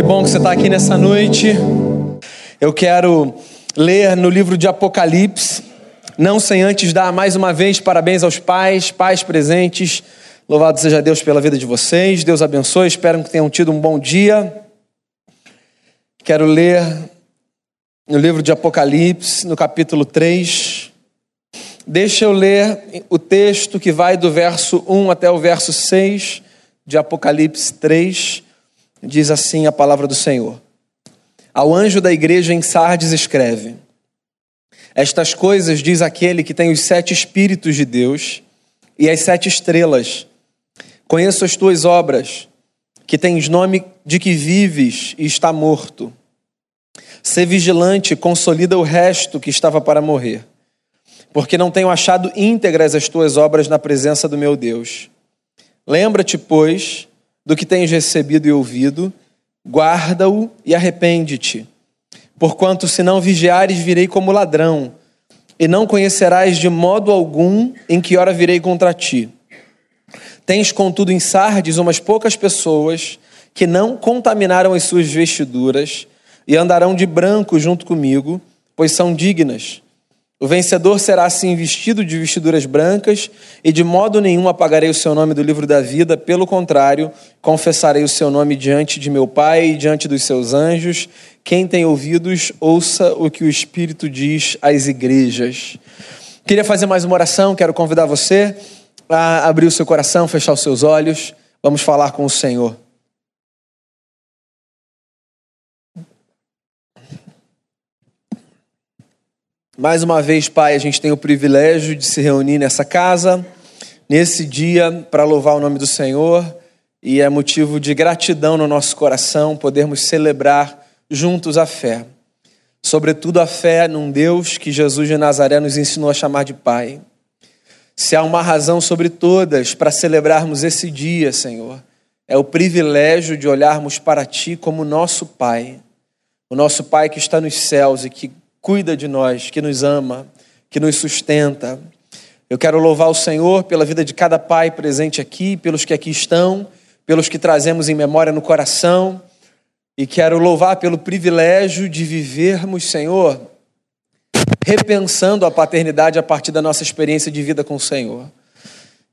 Que bom que você está aqui nessa noite. Eu quero ler no livro de Apocalipse, não sem antes dar mais uma vez parabéns aos pais, pais presentes. Louvado seja Deus pela vida de vocês. Deus abençoe. Espero que tenham tido um bom dia. Quero ler no livro de Apocalipse, no capítulo 3. Deixa eu ler o texto que vai do verso 1 até o verso 6 de Apocalipse 3 diz assim a palavra do Senhor. Ao anjo da igreja em Sardes escreve: Estas coisas diz aquele que tem os sete espíritos de Deus e as sete estrelas. Conheço as tuas obras, que tens nome de que vives e está morto. Sê vigilante, consolida o resto que estava para morrer, porque não tenho achado íntegras as tuas obras na presença do meu Deus. Lembra-te, pois, do que tens recebido e ouvido, guarda-o e arrepende-te. Porquanto, se não vigiares, virei como ladrão, e não conhecerás de modo algum em que hora virei contra ti. Tens, contudo, em Sardes umas poucas pessoas que não contaminaram as suas vestiduras e andarão de branco junto comigo, pois são dignas. O vencedor será assim vestido de vestiduras brancas, e de modo nenhum apagarei o seu nome do livro da vida, pelo contrário, confessarei o seu nome diante de meu Pai e diante dos seus anjos. Quem tem ouvidos, ouça o que o Espírito diz às igrejas. Queria fazer mais uma oração, quero convidar você a abrir o seu coração, fechar os seus olhos. Vamos falar com o Senhor. Mais uma vez, Pai, a gente tem o privilégio de se reunir nessa casa, nesse dia, para louvar o nome do Senhor, e é motivo de gratidão no nosso coração podermos celebrar juntos a fé. Sobretudo a fé num Deus que Jesus de Nazaré nos ensinou a chamar de Pai. Se há uma razão sobre todas para celebrarmos esse dia, Senhor, é o privilégio de olharmos para Ti como nosso Pai, o nosso Pai que está nos céus e que cuida de nós, que nos ama, que nos sustenta. Eu quero louvar o Senhor pela vida de cada pai presente aqui, pelos que aqui estão, pelos que trazemos em memória no coração, e quero louvar pelo privilégio de vivermos, Senhor, repensando a paternidade a partir da nossa experiência de vida com o Senhor.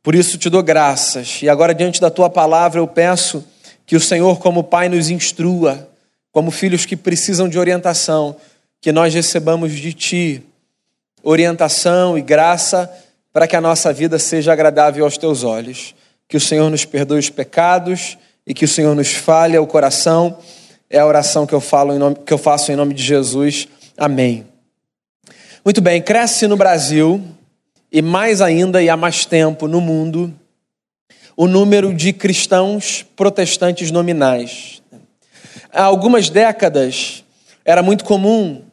Por isso te dou graças, e agora, diante da tua palavra, eu peço que o Senhor, como Pai, nos instrua, como filhos que precisam de orientação, que nós recebamos de Ti orientação e graça para que a nossa vida seja agradável aos Teus olhos. Que o Senhor nos perdoe os pecados e que o Senhor nos fale ao coração. É a oração que eu, falo nome, que eu faço em nome de Jesus. Amém. Muito bem, cresce no Brasil e mais ainda e há mais tempo no mundo o número de cristãos protestantes nominais. Há algumas décadas era muito comum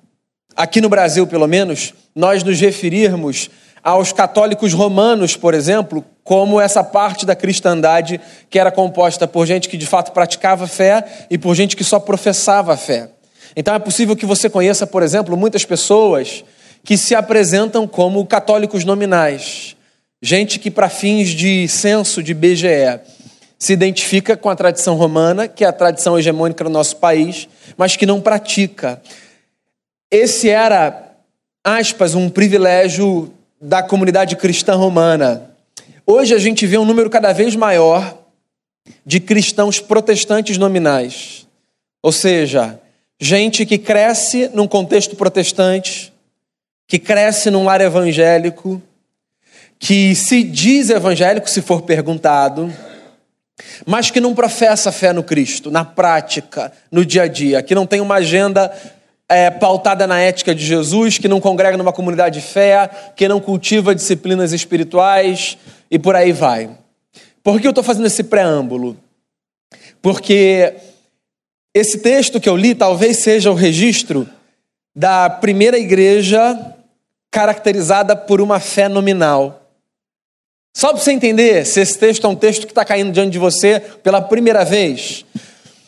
aqui no Brasil pelo menos, nós nos referirmos aos católicos romanos, por exemplo, como essa parte da cristandade que era composta por gente que de fato praticava fé e por gente que só professava fé. Então é possível que você conheça, por exemplo, muitas pessoas que se apresentam como católicos nominais, gente que para fins de censo de BGE se identifica com a tradição romana, que é a tradição hegemônica do nosso país, mas que não pratica. Esse era, aspas, um privilégio da comunidade cristã romana. Hoje a gente vê um número cada vez maior de cristãos protestantes nominais. Ou seja, gente que cresce num contexto protestante, que cresce num lar evangélico, que se diz evangélico se for perguntado, mas que não professa fé no Cristo, na prática, no dia a dia, que não tem uma agenda é, pautada na ética de Jesus, que não congrega numa comunidade de fé, que não cultiva disciplinas espirituais e por aí vai. Por que eu estou fazendo esse preâmbulo? Porque esse texto que eu li talvez seja o registro da primeira igreja caracterizada por uma fé nominal. Só para você entender se esse texto é um texto que está caindo diante de você pela primeira vez.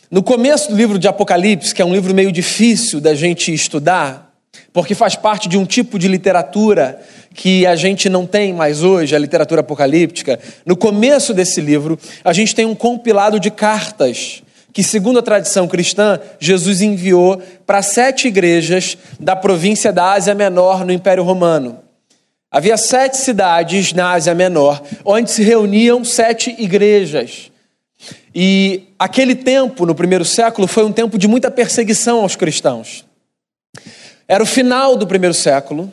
No começo do livro de Apocalipse, que é um livro meio difícil da gente estudar, porque faz parte de um tipo de literatura que a gente não tem mais hoje, a literatura apocalíptica, no começo desse livro, a gente tem um compilado de cartas que, segundo a tradição cristã, Jesus enviou para sete igrejas da província da Ásia Menor no Império Romano. Havia sete cidades na Ásia Menor, onde se reuniam sete igrejas. E aquele tempo, no primeiro século, foi um tempo de muita perseguição aos cristãos. Era o final do primeiro século.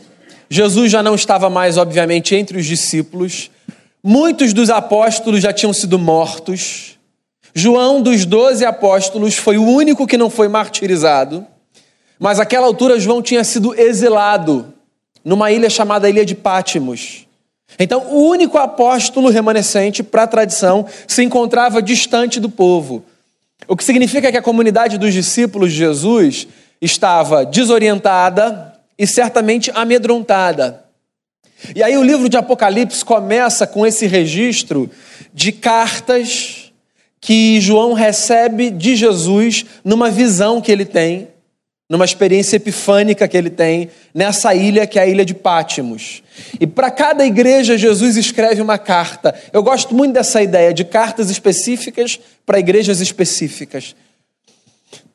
Jesus já não estava mais, obviamente, entre os discípulos. Muitos dos apóstolos já tinham sido mortos. João, dos doze apóstolos, foi o único que não foi martirizado, mas naquela altura João tinha sido exilado numa ilha chamada Ilha de Pátimos. Então, o único apóstolo remanescente, para a tradição, se encontrava distante do povo. O que significa que a comunidade dos discípulos de Jesus estava desorientada e certamente amedrontada. E aí o livro de Apocalipse começa com esse registro de cartas que João recebe de Jesus numa visão que ele tem, numa experiência epifânica que ele tem nessa ilha que é a ilha de Pátimos. E para cada igreja Jesus escreve uma carta. Eu gosto muito dessa ideia de cartas específicas para igrejas específicas.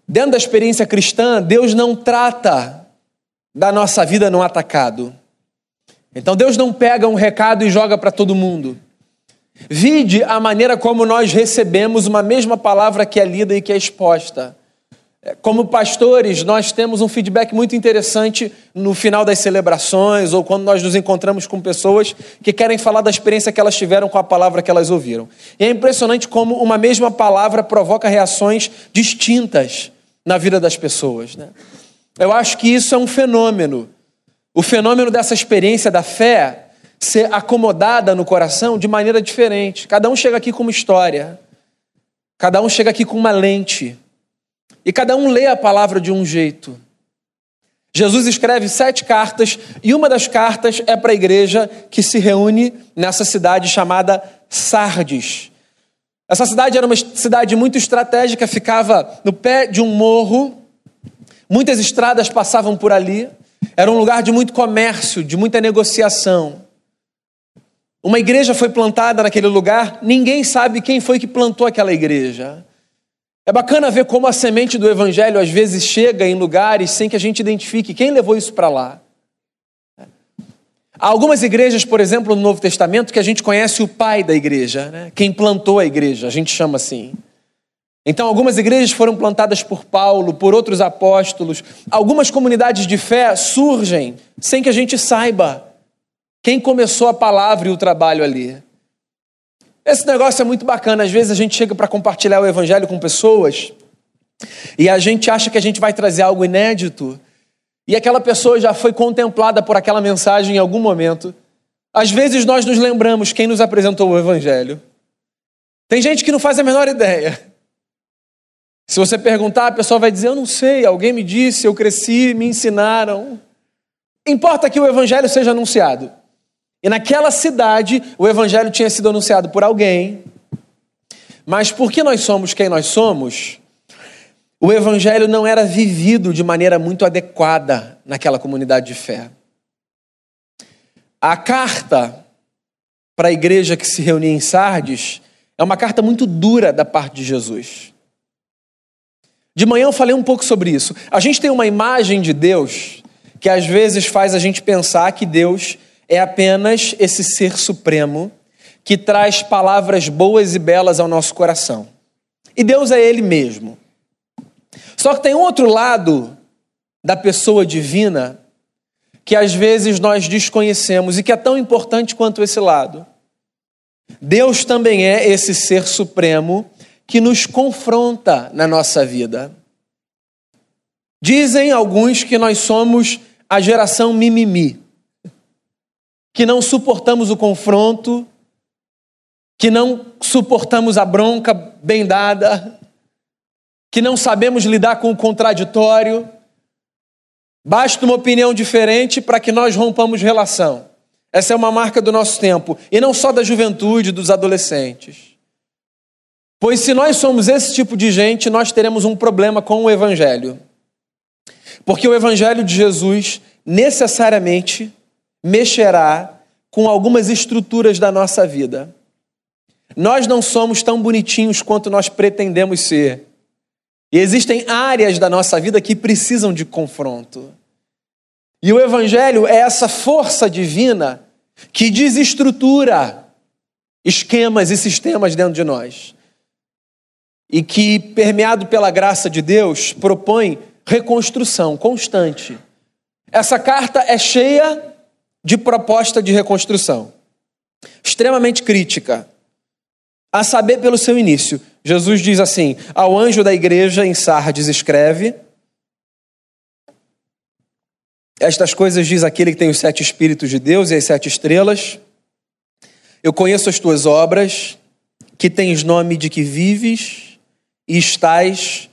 Dentro da experiência cristã, Deus não trata da nossa vida no atacado. Então Deus não pega um recado e joga para todo mundo. Vide a maneira como nós recebemos uma mesma palavra que é lida e que é exposta. É, como pastores, nós temos um feedback muito interessante no final das celebrações ou quando nós nos encontramos com pessoas que querem falar da experiência que elas tiveram com a palavra que elas ouviram. E é impressionante como uma mesma palavra provoca reações distintas na vida das pessoas. Né? Eu acho que isso é um fenômeno. O fenômeno dessa experiência da fé ser acomodada no coração de maneira diferente. Cada um chega aqui com uma história, cada um chega aqui com uma lente, e cada um lê a palavra de um jeito. Jesus escreve sete cartas, e uma das cartas é para a igreja que se reúne nessa cidade chamada Sardes. Essa cidade era uma cidade muito estratégica, ficava no pé de um morro, muitas estradas passavam por ali, era um lugar de muito comércio, de muita negociação. Uma igreja foi plantada naquele lugar, ninguém sabe quem foi que plantou aquela igreja. É bacana ver como a semente do evangelho às vezes chega em lugares sem que a gente identifique quem levou isso para lá. Há algumas igrejas, por exemplo, no Novo Testamento, que a gente conhece o pai da igreja, né? quem plantou a igreja, a gente chama assim. Então, algumas igrejas foram plantadas por Paulo, por outros apóstolos. Algumas comunidades de fé surgem sem que a gente saiba. Quem começou a palavra e o trabalho ali? Esse negócio é muito bacana. Às vezes a gente chega para compartilhar o evangelho com pessoas e a gente acha que a gente vai trazer algo inédito e aquela pessoa já foi contemplada por aquela mensagem em algum momento. Às vezes nós nos lembramos quem nos apresentou o evangelho. Tem gente que não faz a menor ideia. Se você perguntar, a pessoa vai dizer: Eu não sei, alguém me disse, eu cresci, me ensinaram. Importa que o evangelho seja anunciado. E naquela cidade, o evangelho tinha sido anunciado por alguém, mas porque nós somos quem nós somos, o evangelho não era vivido de maneira muito adequada naquela comunidade de fé. A carta para a igreja que se reunia em Sardes é uma carta muito dura da parte de Jesus. De manhã eu falei um pouco sobre isso. A gente tem uma imagem de Deus que às vezes faz a gente pensar que Deus é apenas esse ser supremo que traz palavras boas e belas ao nosso coração. E Deus é Ele mesmo. Só que tem outro lado da pessoa divina que às vezes nós desconhecemos e que é tão importante quanto esse lado. Deus também é esse ser supremo que nos confronta na nossa vida. Dizem alguns que nós somos a geração mimimi que não suportamos o confronto, que não suportamos a bronca bem dada, que não sabemos lidar com o contraditório. Basta uma opinião diferente para que nós rompamos relação. Essa é uma marca do nosso tempo, e não só da juventude, dos adolescentes. Pois se nós somos esse tipo de gente, nós teremos um problema com o Evangelho. Porque o Evangelho de Jesus necessariamente mexerá com algumas estruturas da nossa vida. Nós não somos tão bonitinhos quanto nós pretendemos ser. E existem áreas da nossa vida que precisam de confronto. E o Evangelho é essa força divina que desestrutura esquemas e sistemas dentro de nós. E que, permeado pela graça de Deus, propõe reconstrução constante. Essa carta é cheia de proposta de reconstrução, extremamente crítica. A saber, pelo seu início, Jesus diz assim: Ao anjo da igreja em Sardes escreve. Estas coisas diz aquele que tem os sete Espíritos de Deus e as sete estrelas. Eu conheço as tuas obras, que tens nome de que vives e estás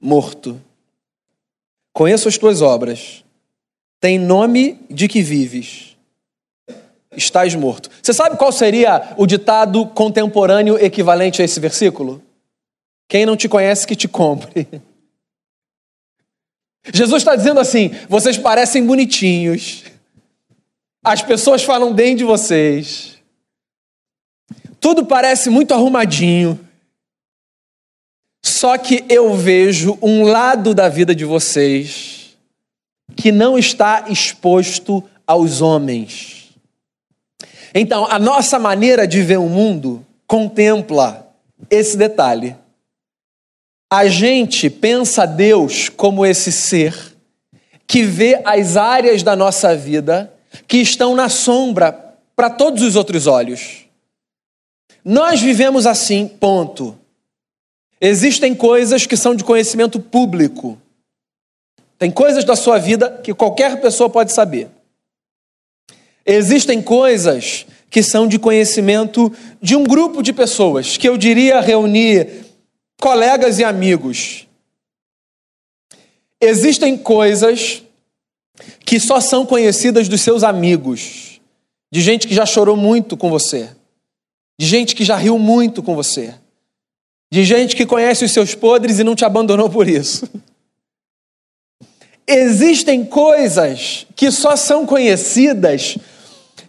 morto. Conheço as tuas obras, tem nome de que vives, estás morto. Você sabe qual seria o ditado contemporâneo equivalente a esse versículo? Quem não te conhece, que te compre. Jesus está dizendo assim: vocês parecem bonitinhos, as pessoas falam bem de vocês, tudo parece muito arrumadinho, só que eu vejo um lado da vida de vocês que não está exposto aos homens. Então, a nossa maneira de ver o mundo contempla esse detalhe. A gente pensa Deus como esse ser que vê as áreas da nossa vida que estão na sombra para todos os outros olhos. Nós vivemos assim, ponto. Existem coisas que são de conhecimento público. Tem coisas da sua vida que qualquer pessoa pode saber. Existem coisas que são de conhecimento de um grupo de pessoas, que eu diria reunir colegas e amigos. Existem coisas que só são conhecidas dos seus amigos, de gente que já chorou muito com você, de gente que já riu muito com você, de gente que conhece os seus podres e não te abandonou por isso. Existem coisas que só são conhecidas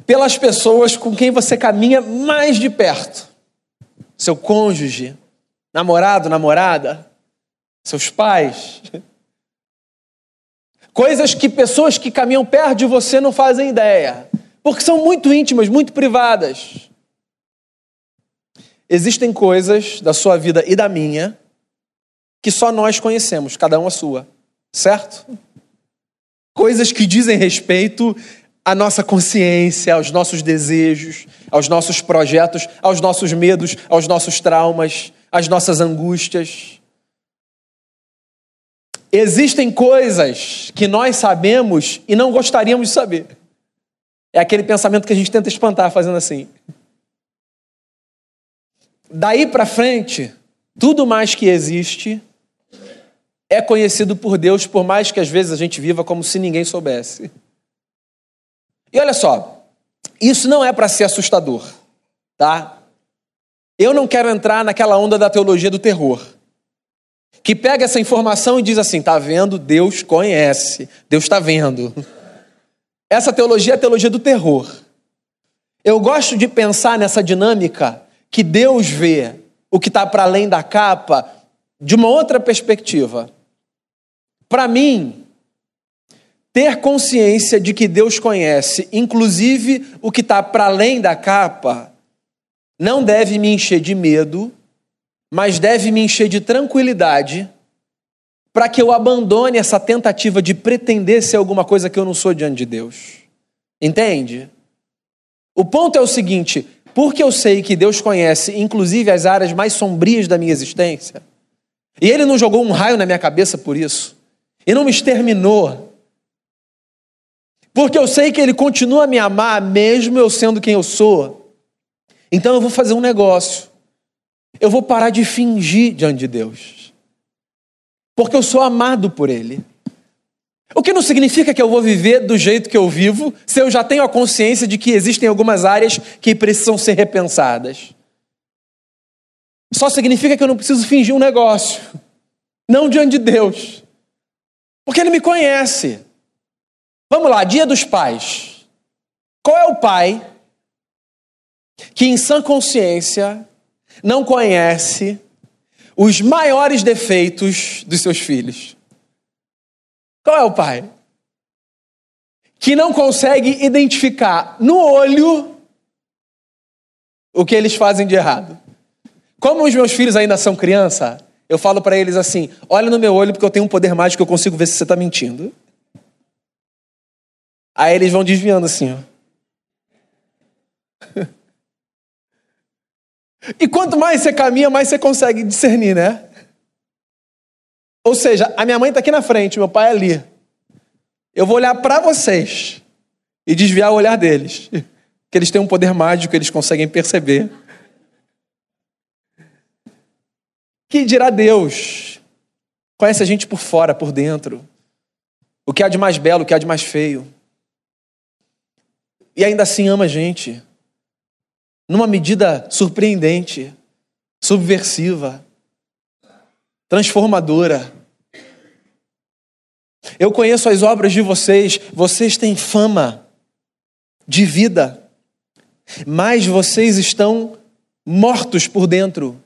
pelas pessoas com quem você caminha mais de perto. Seu cônjuge, namorado, namorada, seus pais. Coisas que pessoas que caminham perto de você não fazem ideia, porque são muito íntimas, muito privadas. Existem coisas da sua vida e da minha que só nós conhecemos, cada um a sua, certo? Coisas que dizem respeito à nossa consciência, aos nossos desejos, aos nossos projetos, aos nossos medos, aos nossos traumas, as nossas angústias. Existem coisas que nós sabemos e não gostaríamos de saber. É aquele pensamento que a gente tenta espantar fazendo assim. Daí para frente, tudo mais que existe é conhecido por Deus, por mais que às vezes a gente viva como se ninguém soubesse. E olha só, isso não é para ser assustador, tá? Eu não quero entrar naquela onda da teologia do terror, que pega essa informação e diz assim: tá vendo? Deus conhece, Deus está vendo. Essa teologia é a teologia do terror. Eu gosto de pensar nessa dinâmica que Deus vê o que está para além da capa de uma outra perspectiva. Para mim, ter consciência de que Deus conhece, inclusive o que está para além da capa, não deve me encher de medo, mas deve me encher de tranquilidade para que eu abandone essa tentativa de pretender ser alguma coisa que eu não sou diante de Deus. Entende? O ponto é o seguinte: porque eu sei que Deus conhece, inclusive, as áreas mais sombrias da minha existência, e Ele não jogou um raio na minha cabeça por isso, e não me exterminou, porque eu sei que Ele continua a me amar, mesmo eu sendo quem eu sou, então eu vou fazer um negócio. Eu vou parar de fingir diante de Deus. Porque eu sou amado por Ele. O que não significa que eu vou viver do jeito que eu vivo, se eu já tenho a consciência de que existem algumas áreas que precisam ser repensadas. Só significa que eu não preciso fingir um negócio. Não diante de Deus. Porque Ele me conhece. Vamos lá, dia dos pais. Qual é o pai que em sã consciência não conhece os maiores defeitos dos seus filhos? Qual é o pai? Que não consegue identificar no olho o que eles fazem de errado. Como os meus filhos ainda são criança, eu falo para eles assim: olha no meu olho porque eu tenho um poder mágico eu consigo ver se você está mentindo. Aí eles vão desviando assim, ó. E quanto mais você caminha, mais você consegue discernir, né? Ou seja, a minha mãe está aqui na frente, meu pai ali. Eu vou olhar para vocês e desviar o olhar deles. Que eles têm um poder mágico, eles conseguem perceber. Que dirá Deus? Conhece a gente por fora, por dentro. O que há de mais belo, o que há de mais feio. E ainda assim ama a gente numa medida surpreendente, subversiva, transformadora. Eu conheço as obras de vocês, vocês têm fama de vida, mas vocês estão mortos por dentro.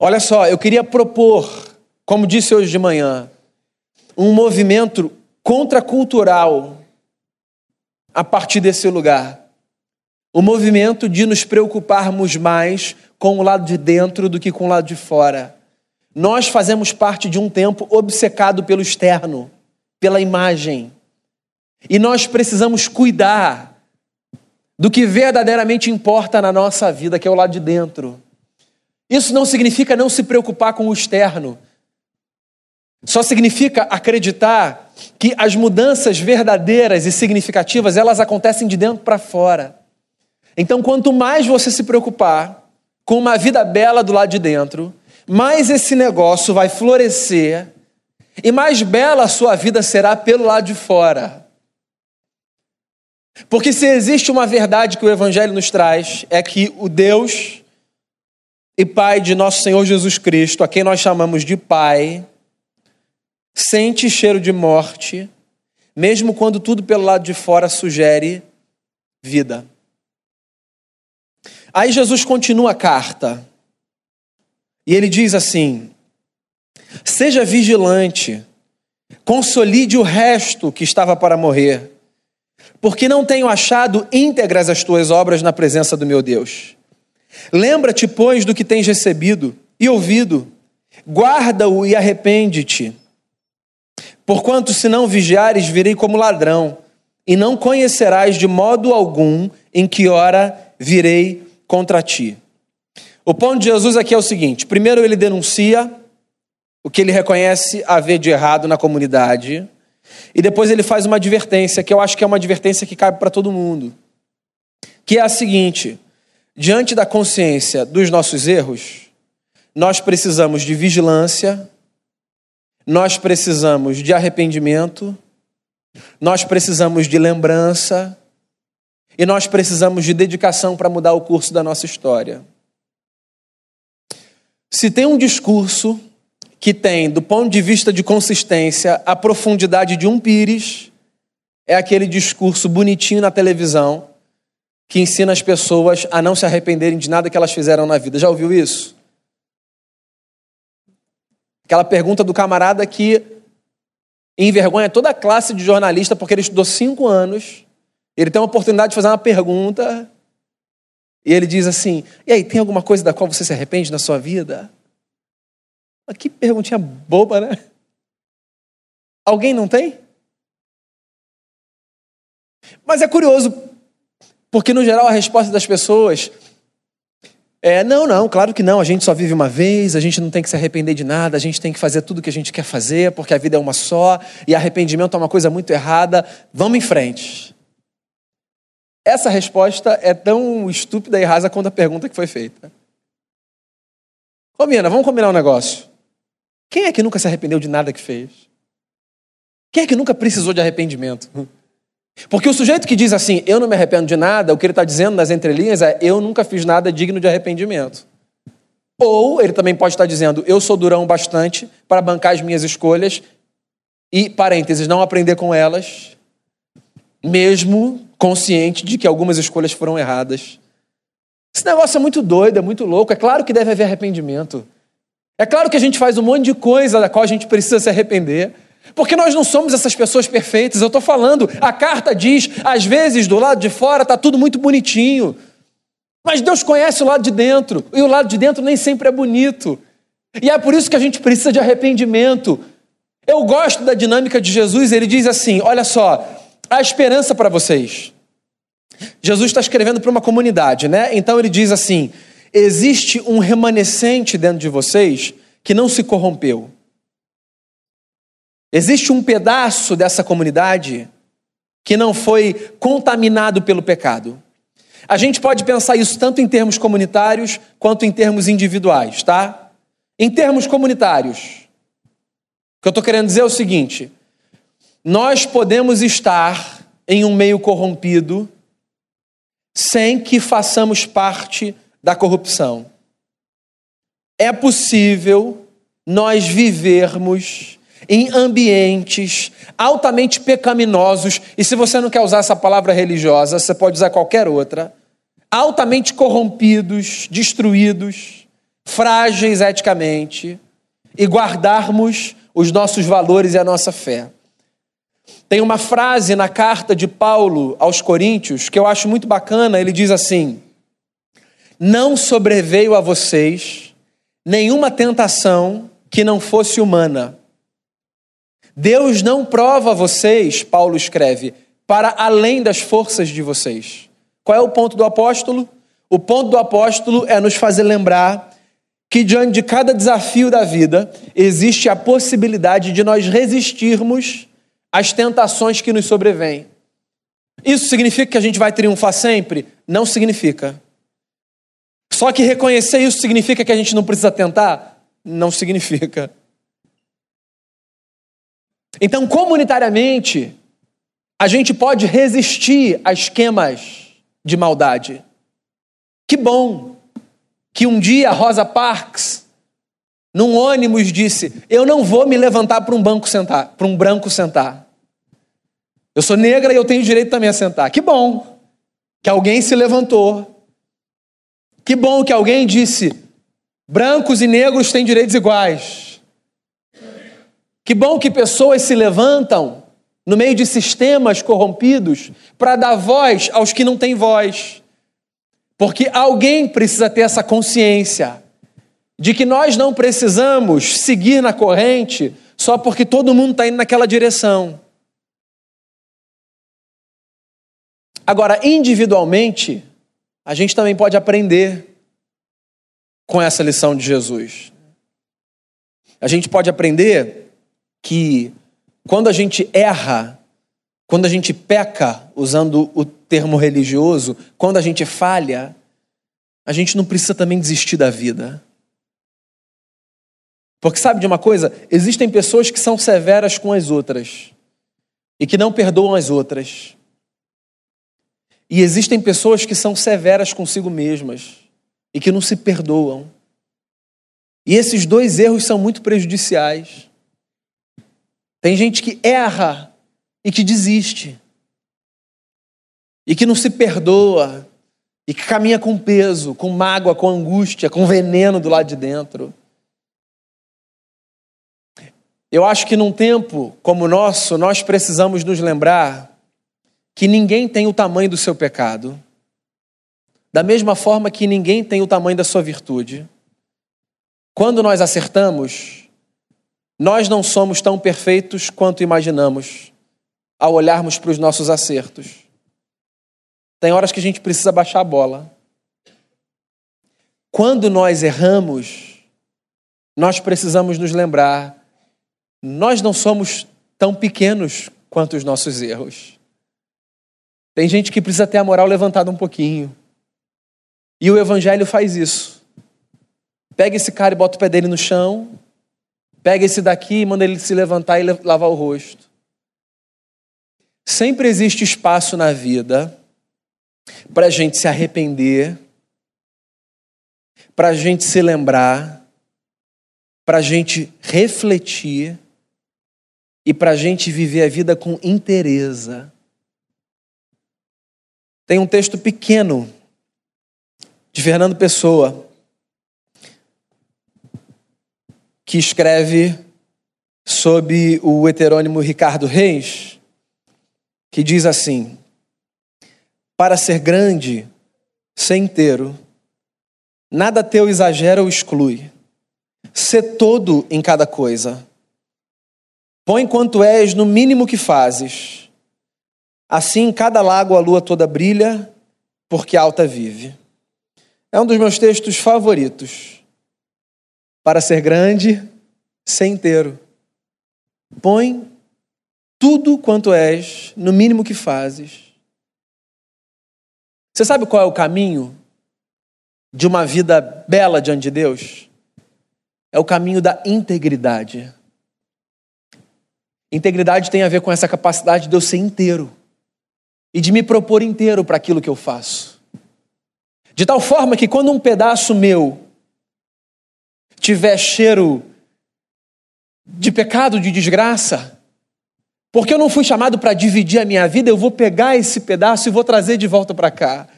Olha só, eu queria propor, como disse hoje de manhã, um movimento contracultural a partir desse lugar. O movimento de nos preocuparmos mais com o lado de dentro do que com o lado de fora. Nós fazemos parte de um tempo obcecado pelo externo, pela imagem. E nós precisamos cuidar do que verdadeiramente importa na nossa vida, que é o lado de dentro. Isso não significa não se preocupar com o externo. Só significa acreditar que as mudanças verdadeiras e significativas, elas acontecem de dentro para fora. Então, quanto mais você se preocupar com uma vida bela do lado de dentro, mais esse negócio vai florescer e mais bela a sua vida será pelo lado de fora. Porque se existe uma verdade que o Evangelho nos traz, é que o Deus e Pai de nosso Senhor Jesus Cristo, a quem nós chamamos de Pai, sente cheiro de morte, mesmo quando tudo pelo lado de fora sugere vida. Aí Jesus continua a carta. E ele diz assim: Seja vigilante, consolide o resto que estava para morrer, porque não tenho achado íntegras as tuas obras na presença do meu Deus. Lembra-te, pois, do que tens recebido e ouvido, guarda-o e arrepende-te. Porquanto, se não vigiares, virei como ladrão, e não conhecerás de modo algum em que hora virei contra ti. O ponto de Jesus aqui é o seguinte: primeiro, ele denuncia o que ele reconhece haver de errado na comunidade, e depois ele faz uma advertência, que eu acho que é uma advertência que cabe para todo mundo, que é a seguinte: diante da consciência dos nossos erros, nós precisamos de vigilância, nós precisamos de arrependimento, nós precisamos de lembrança, e nós precisamos de dedicação para mudar o curso da nossa história. Se tem um discurso que tem, do ponto de vista de consistência, a profundidade de um pires, é aquele discurso bonitinho na televisão que ensina as pessoas a não se arrependerem de nada que elas fizeram na vida. Já ouviu isso? Aquela pergunta do camarada que envergonha toda a classe de jornalista porque ele estudou cinco anos ele tem uma oportunidade de fazer uma pergunta e ele diz assim: E aí, tem alguma coisa da qual você se arrepende na sua vida? Que perguntinha boba, né? Alguém não tem? Mas é curioso, porque no geral a resposta das pessoas é: não, não, claro que não, a gente só vive uma vez, a gente não tem que se arrepender de nada, a gente tem que fazer tudo o que a gente quer fazer, porque a vida é uma só e arrependimento é uma coisa muito errada, vamos em frente. Essa resposta é tão estúpida e rasa quanto a pergunta que foi feita. Ô, Miana, vamos combinar um negócio. Quem é que nunca se arrependeu de nada que fez? Quem é que nunca precisou de arrependimento? Porque o sujeito que diz assim, eu não me arrependo de nada, o que ele está dizendo nas entrelinhas é, eu nunca fiz nada digno de arrependimento. Ou ele também pode estar dizendo, eu sou durão bastante para bancar as minhas escolhas e, parênteses, não aprender com elas, mesmo consciente de que algumas escolhas foram erradas Esse negócio é muito doido, é muito louco. É claro que deve haver arrependimento. É claro que a gente faz um monte de coisa da qual a gente precisa se arrepender. Porque nós não somos essas pessoas perfeitas. Eu estou falando, a carta diz, às vezes do lado de fora está tudo muito bonitinho. Mas Deus conhece o lado de dentro. E o lado de dentro nem sempre é bonito. E é por isso que a gente precisa de arrependimento. Eu gosto da dinâmica de Jesus. Ele diz assim: olha só, há esperança para vocês. Jesus está escrevendo para uma comunidade, né? Então ele diz assim: existe um remanescente dentro de vocês que não se corrompeu. Existe um pedaço dessa comunidade que não foi contaminado pelo pecado. A gente pode pensar isso tanto em termos comunitários quanto em termos individuais, tá? Em termos comunitários, o que eu estou querendo dizer é o seguinte: nós podemos estar em um meio corrompido sem que façamos parte da corrupção. É possível nós vivermos em ambientes altamente pecaminosos, e se você não quer usar essa palavra religiosa, você pode usar qualquer outra, altamente corrompidos, destruídos, frágeis eticamente, e guardarmos os nossos valores e a nossa fé. Tem uma frase na carta de Paulo aos Coríntios que eu acho muito bacana. Ele diz assim: Não sobreveio a vocês nenhuma tentação que não fosse humana. Deus não prova vocês, Paulo escreve, para além das forças de vocês. Qual é o ponto do apóstolo? O ponto do apóstolo é nos fazer lembrar que diante de cada desafio da vida existe a possibilidade de nós resistirmos as tentações que nos sobrevêm. Isso significa que a gente vai triunfar sempre? Não significa. Só que reconhecer isso significa que a gente não precisa tentar? Não significa. Então, comunitariamente, a gente pode resistir a esquemas de maldade. Que bom que um dia Rosa Parks, num ônibus, disse: Eu não vou me levantar para um banco sentar, para um branco sentar. Eu sou negra e eu tenho direito também a sentar. Que bom que alguém se levantou. Que bom que alguém disse: brancos e negros têm direitos iguais. Que bom que pessoas se levantam no meio de sistemas corrompidos para dar voz aos que não têm voz. Porque alguém precisa ter essa consciência de que nós não precisamos seguir na corrente só porque todo mundo está indo naquela direção. Agora, individualmente, a gente também pode aprender com essa lição de Jesus. A gente pode aprender que quando a gente erra, quando a gente peca, usando o termo religioso, quando a gente falha, a gente não precisa também desistir da vida. Porque sabe de uma coisa? Existem pessoas que são severas com as outras e que não perdoam as outras. E existem pessoas que são severas consigo mesmas e que não se perdoam. E esses dois erros são muito prejudiciais. Tem gente que erra e que desiste, e que não se perdoa, e que caminha com peso, com mágoa, com angústia, com veneno do lado de dentro. Eu acho que num tempo como o nosso, nós precisamos nos lembrar que ninguém tem o tamanho do seu pecado, da mesma forma que ninguém tem o tamanho da sua virtude. Quando nós acertamos, nós não somos tão perfeitos quanto imaginamos ao olharmos para os nossos acertos. Tem horas que a gente precisa baixar a bola. Quando nós erramos, nós precisamos nos lembrar nós não somos tão pequenos quanto os nossos erros. Tem gente que precisa ter a moral levantada um pouquinho. E o Evangelho faz isso. Pega esse cara e bota o pé dele no chão. Pega esse daqui e manda ele se levantar e lavar o rosto. Sempre existe espaço na vida para a gente se arrepender, para a gente se lembrar, para a gente refletir e para a gente viver a vida com interesa. Tem um texto pequeno de Fernando Pessoa, que escreve sob o heterônimo Ricardo Reis, que diz assim: Para ser grande, ser inteiro, nada teu exagera ou exclui. Ser todo em cada coisa. Põe quanto és no mínimo que fazes. Assim, em cada lago a lua toda brilha, porque alta vive. É um dos meus textos favoritos. Para ser grande, ser inteiro. Põe tudo quanto és, no mínimo que fazes. Você sabe qual é o caminho de uma vida bela diante de Deus? É o caminho da integridade. Integridade tem a ver com essa capacidade de eu ser inteiro e de me propor inteiro para aquilo que eu faço. De tal forma que quando um pedaço meu tiver cheiro de pecado, de desgraça, porque eu não fui chamado para dividir a minha vida, eu vou pegar esse pedaço e vou trazer de volta para cá.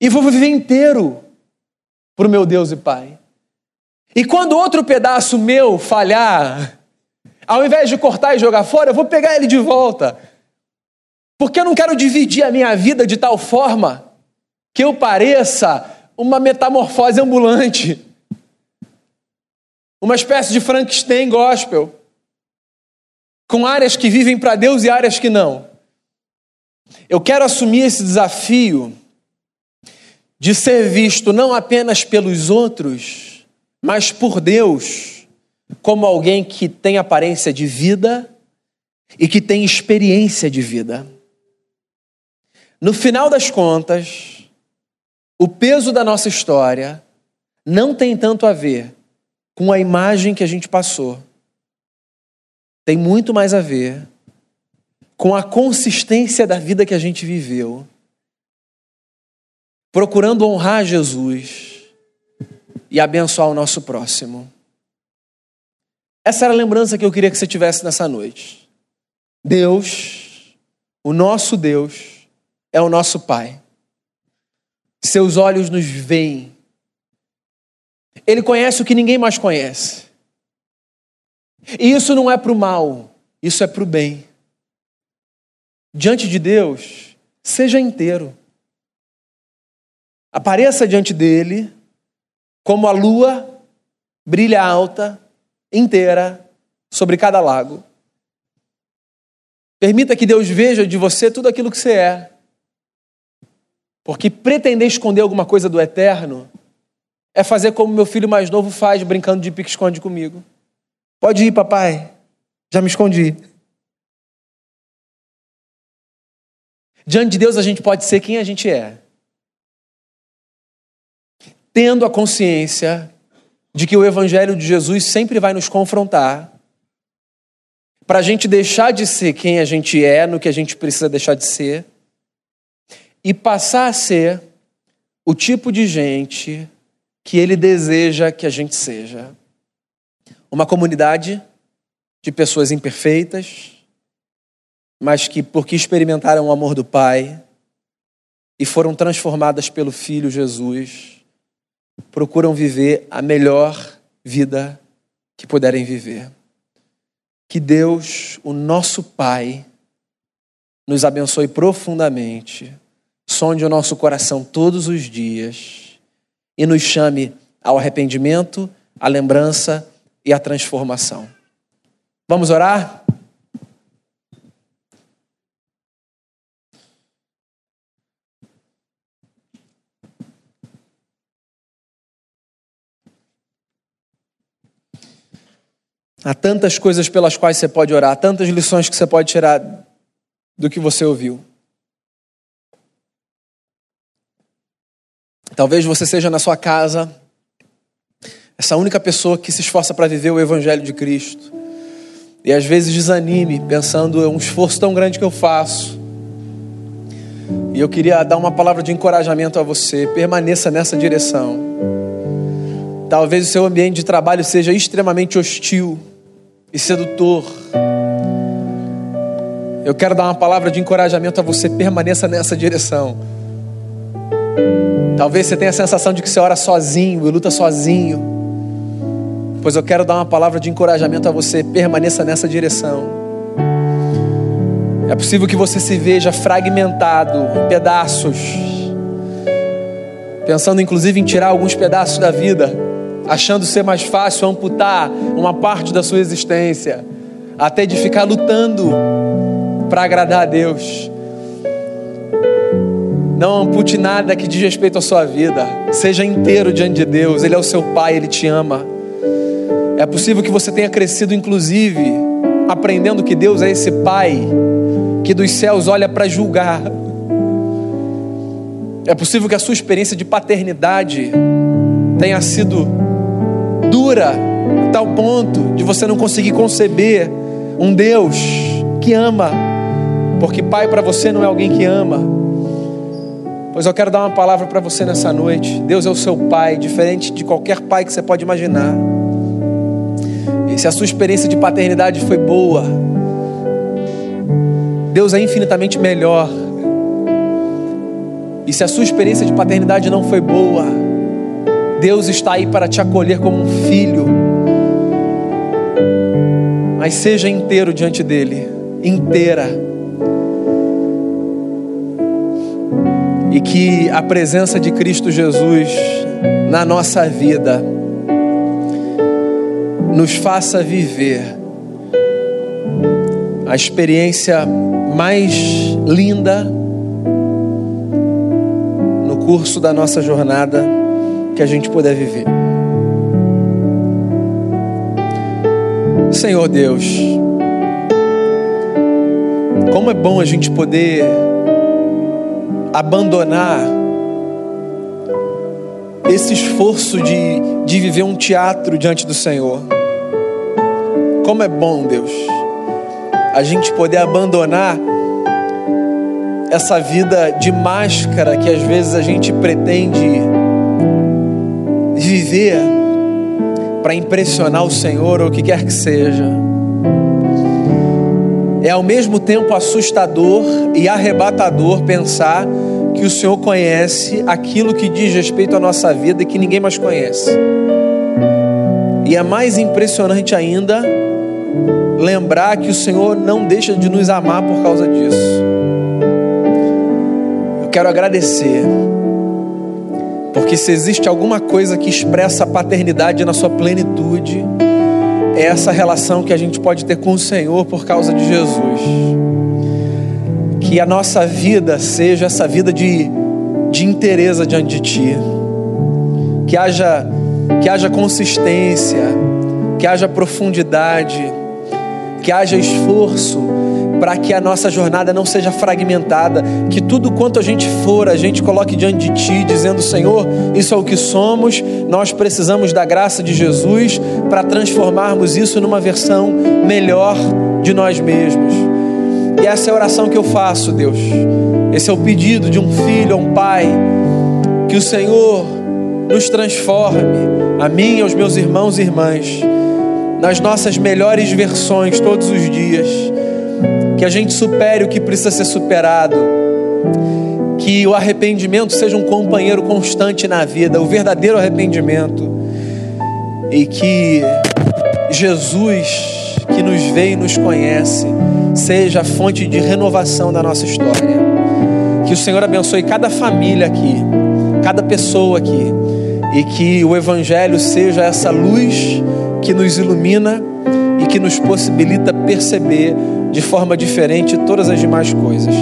E vou viver inteiro para o meu Deus e Pai. E quando outro pedaço meu falhar, ao invés de cortar e jogar fora, eu vou pegar ele de volta. Porque eu não quero dividir a minha vida de tal forma que eu pareça uma metamorfose ambulante. Uma espécie de Frankenstein gospel. Com áreas que vivem para Deus e áreas que não. Eu quero assumir esse desafio de ser visto não apenas pelos outros, mas por Deus, como alguém que tem aparência de vida e que tem experiência de vida. No final das contas, o peso da nossa história não tem tanto a ver com a imagem que a gente passou. Tem muito mais a ver com a consistência da vida que a gente viveu, procurando honrar Jesus e abençoar o nosso próximo. Essa era a lembrança que eu queria que você tivesse nessa noite. Deus, o nosso Deus, é o nosso Pai. Seus olhos nos veem. Ele conhece o que ninguém mais conhece. E isso não é para o mal, isso é para o bem. Diante de Deus, seja inteiro. Apareça diante dele como a lua brilha alta, inteira, sobre cada lago. Permita que Deus veja de você tudo aquilo que você é. Porque pretender esconder alguma coisa do eterno é fazer como meu filho mais novo faz, brincando de pique-esconde comigo. Pode ir, papai. Já me escondi. Diante de Deus, a gente pode ser quem a gente é. Tendo a consciência de que o Evangelho de Jesus sempre vai nos confrontar, para a gente deixar de ser quem a gente é, no que a gente precisa deixar de ser, e passar a ser o tipo de gente que ele deseja que a gente seja. Uma comunidade de pessoas imperfeitas, mas que, porque experimentaram o amor do Pai e foram transformadas pelo Filho Jesus, procuram viver a melhor vida que puderem viver. Que Deus, o nosso Pai, nos abençoe profundamente sonde o nosso coração todos os dias e nos chame ao arrependimento, à lembrança e à transformação. Vamos orar? Há tantas coisas pelas quais você pode orar, tantas lições que você pode tirar do que você ouviu. Talvez você seja na sua casa essa única pessoa que se esforça para viver o Evangelho de Cristo. E às vezes desanime, pensando, é um esforço tão grande que eu faço. E eu queria dar uma palavra de encorajamento a você. Permaneça nessa direção. Talvez o seu ambiente de trabalho seja extremamente hostil e sedutor. Eu quero dar uma palavra de encorajamento a você. Permaneça nessa direção. Talvez você tenha a sensação de que você ora sozinho e luta sozinho. Pois eu quero dar uma palavra de encorajamento a você, permaneça nessa direção. É possível que você se veja fragmentado em pedaços, pensando inclusive em tirar alguns pedaços da vida, achando ser mais fácil amputar uma parte da sua existência, até de ficar lutando para agradar a Deus. Não ampute nada que diz respeito à sua vida. Seja inteiro diante de Deus. Ele é o seu Pai, Ele te ama. É possível que você tenha crescido, inclusive, aprendendo que Deus é esse Pai que dos céus olha para julgar. É possível que a sua experiência de paternidade tenha sido dura, a tal ponto de você não conseguir conceber um Deus que ama, porque pai para você não é alguém que ama. Pois eu quero dar uma palavra para você nessa noite. Deus é o seu pai, diferente de qualquer pai que você pode imaginar. E se a sua experiência de paternidade foi boa, Deus é infinitamente melhor. E se a sua experiência de paternidade não foi boa, Deus está aí para te acolher como um filho. Mas seja inteiro diante dele, inteira e que a presença de Cristo Jesus na nossa vida nos faça viver a experiência mais linda no curso da nossa jornada que a gente puder viver. Senhor Deus, como é bom a gente poder abandonar esse esforço de, de viver um teatro diante do Senhor. Como é bom, Deus, a gente poder abandonar essa vida de máscara que às vezes a gente pretende viver para impressionar o Senhor ou o que quer que seja. É ao mesmo tempo assustador e arrebatador pensar que o Senhor conhece aquilo que diz respeito à nossa vida e que ninguém mais conhece. E é mais impressionante ainda lembrar que o Senhor não deixa de nos amar por causa disso. Eu quero agradecer, porque se existe alguma coisa que expressa a paternidade na sua plenitude, é essa relação que a gente pode ter com o Senhor por causa de Jesus. Que a nossa vida seja essa vida de, de inteireza diante de Ti. Que haja, que haja consistência, que haja profundidade, que haja esforço para que a nossa jornada não seja fragmentada, que tudo quanto a gente for, a gente coloque diante de Ti, dizendo: Senhor, isso é o que somos, nós precisamos da graça de Jesus para transformarmos isso numa versão melhor de nós mesmos. E essa é a oração que eu faço, Deus. Esse é o pedido de um filho a um pai, que o Senhor nos transforme, a mim e aos meus irmãos e irmãs, nas nossas melhores versões todos os dias que a gente supere o que precisa ser superado, que o arrependimento seja um companheiro constante na vida, o verdadeiro arrependimento, e que Jesus, que nos vê e nos conhece, seja a fonte de renovação da nossa história. Que o Senhor abençoe cada família aqui, cada pessoa aqui, e que o Evangelho seja essa luz que nos ilumina e que nos possibilita perceber de forma diferente todas as demais coisas.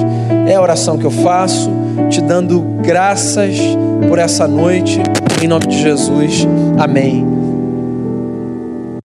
É a oração que eu faço, te dando graças por essa noite, em nome de Jesus. Amém.